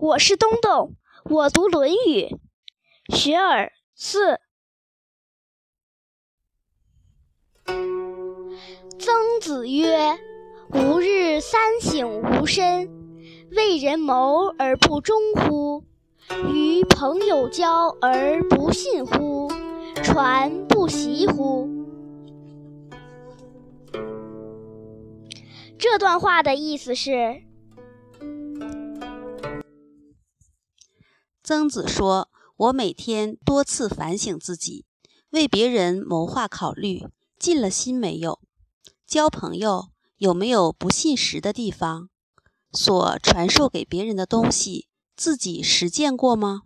我是东东，我读《论语》。学而四。曾子曰：“吾日三省吾身：为人谋而不忠乎？与朋友交而不信乎？传不习乎？”这段话的意思是。曾子说：“我每天多次反省自己，为别人谋划考虑，尽了心没有？交朋友有没有不信实的地方？所传授给别人的东西，自己实践过吗？”